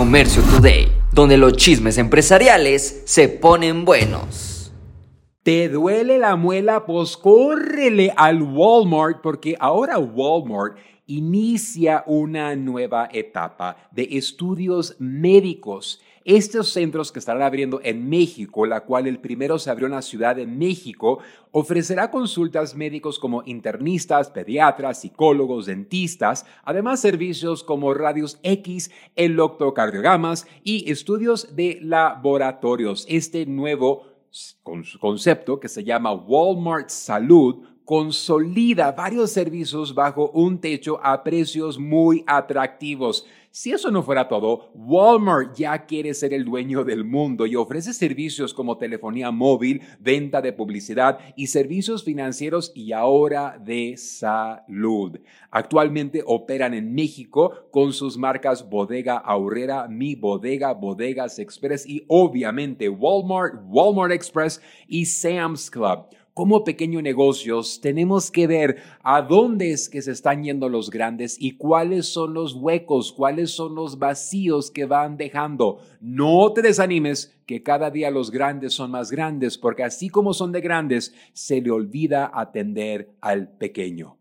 Comercio Today, donde los chismes empresariales se ponen buenos. ¿Te duele la muela? Pues córrele al Walmart porque ahora Walmart inicia una nueva etapa de estudios médicos. Estos centros que estarán abriendo en México, la cual el primero se abrió en la Ciudad de México, ofrecerá consultas médicos como internistas, pediatras, psicólogos, dentistas, además servicios como radios X, electrocardiogramas y estudios de laboratorios. Este nuevo concepto que se llama Walmart Salud consolida varios servicios bajo un techo a precios muy atractivos. Si eso no fuera todo, Walmart ya quiere ser el dueño del mundo y ofrece servicios como telefonía móvil, venta de publicidad y servicios financieros y ahora de salud. Actualmente operan en México con sus marcas Bodega Aurrera, Mi Bodega, Bodegas Express y obviamente Walmart, Walmart Express y Sam's Club como pequeños negocios tenemos que ver a dónde es que se están yendo los grandes y cuáles son los huecos, cuáles son los vacíos que van dejando. No te desanimes que cada día los grandes son más grandes, porque así como son de grandes, se le olvida atender al pequeño.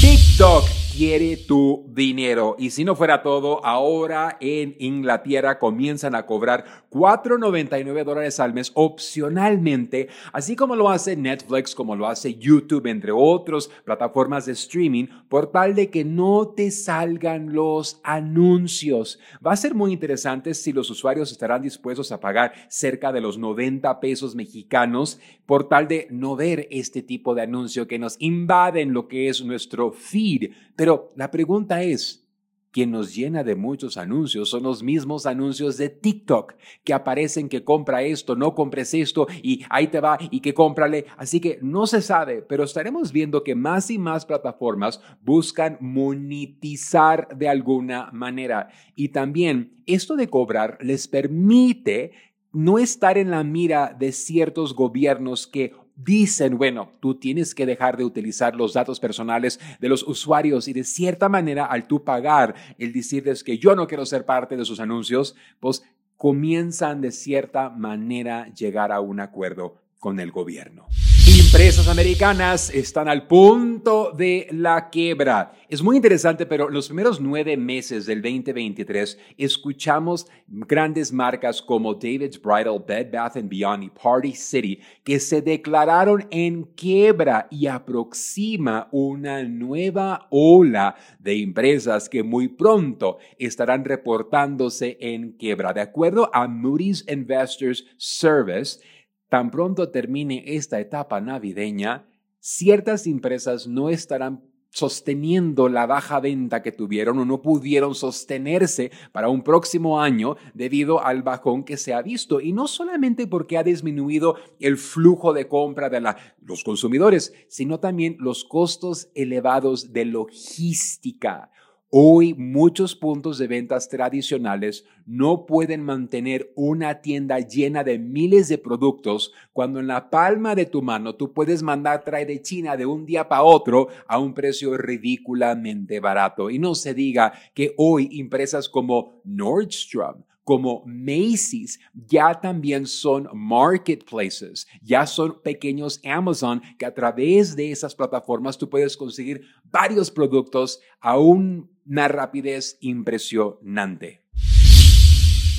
TikTok quiere tu dinero. Y si no fuera todo, ahora en Inglaterra comienzan a cobrar 4.99 dólares al mes opcionalmente, así como lo hace Netflix, como lo hace YouTube, entre otras plataformas de streaming, por tal de que no te salgan los anuncios. Va a ser muy interesante si los usuarios estarán dispuestos a pagar cerca de los 90 pesos mexicanos por tal de no ver este tipo de anuncio que nos invaden lo que es nuestro feed pero la pregunta es, quien nos llena de muchos anuncios son los mismos anuncios de TikTok que aparecen que compra esto, no compres esto y ahí te va y que cómprale. Así que no se sabe, pero estaremos viendo que más y más plataformas buscan monetizar de alguna manera. Y también esto de cobrar les permite no estar en la mira de ciertos gobiernos que dicen, bueno, tú tienes que dejar de utilizar los datos personales de los usuarios y de cierta manera al tú pagar el decirles que yo no quiero ser parte de sus anuncios, pues comienzan de cierta manera llegar a un acuerdo con el gobierno. Empresas americanas están al punto de la quiebra. Es muy interesante, pero los primeros nueve meses del 2023 escuchamos grandes marcas como David's Bridal, Bed Bath Beyond y Party City que se declararon en quiebra y aproxima una nueva ola de empresas que muy pronto estarán reportándose en quiebra. De acuerdo a Moody's Investors Service, Tan pronto termine esta etapa navideña, ciertas empresas no estarán sosteniendo la baja venta que tuvieron o no pudieron sostenerse para un próximo año debido al bajón que se ha visto. Y no solamente porque ha disminuido el flujo de compra de los consumidores, sino también los costos elevados de logística. Hoy muchos puntos de ventas tradicionales no pueden mantener una tienda llena de miles de productos cuando en la palma de tu mano tú puedes mandar traer de China de un día para otro a un precio ridículamente barato. Y no se diga que hoy empresas como Nordstrom, como Macy's ya también son marketplaces, ya son pequeños Amazon que a través de esas plataformas tú puedes conseguir varios productos a una rapidez impresionante.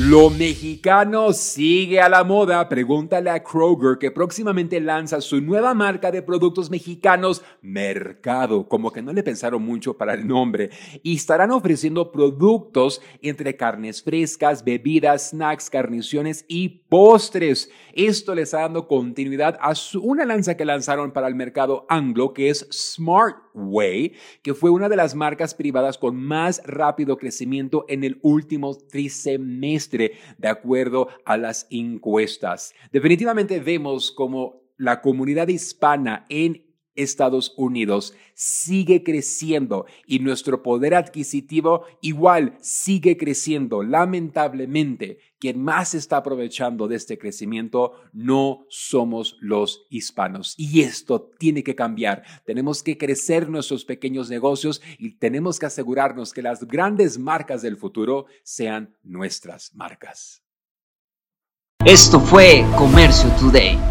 Lo mexicano sigue a la moda. Pregúntale a Kroger que próximamente lanza su nueva marca de productos mexicanos, Mercado. Como que no le pensaron mucho para el nombre. Y estarán ofreciendo productos entre carnes frescas, bebidas, snacks, carniciones y postres. Esto les está dando continuidad a una lanza que lanzaron para el mercado anglo que es Smart Way, que fue una de las marcas privadas con más rápido crecimiento en el último trimestre, de acuerdo a las encuestas. Definitivamente vemos como la comunidad hispana en Estados Unidos sigue creciendo y nuestro poder adquisitivo igual sigue creciendo. Lamentablemente, quien más está aprovechando de este crecimiento no somos los hispanos. Y esto tiene que cambiar. Tenemos que crecer nuestros pequeños negocios y tenemos que asegurarnos que las grandes marcas del futuro sean nuestras marcas. Esto fue Comercio Today.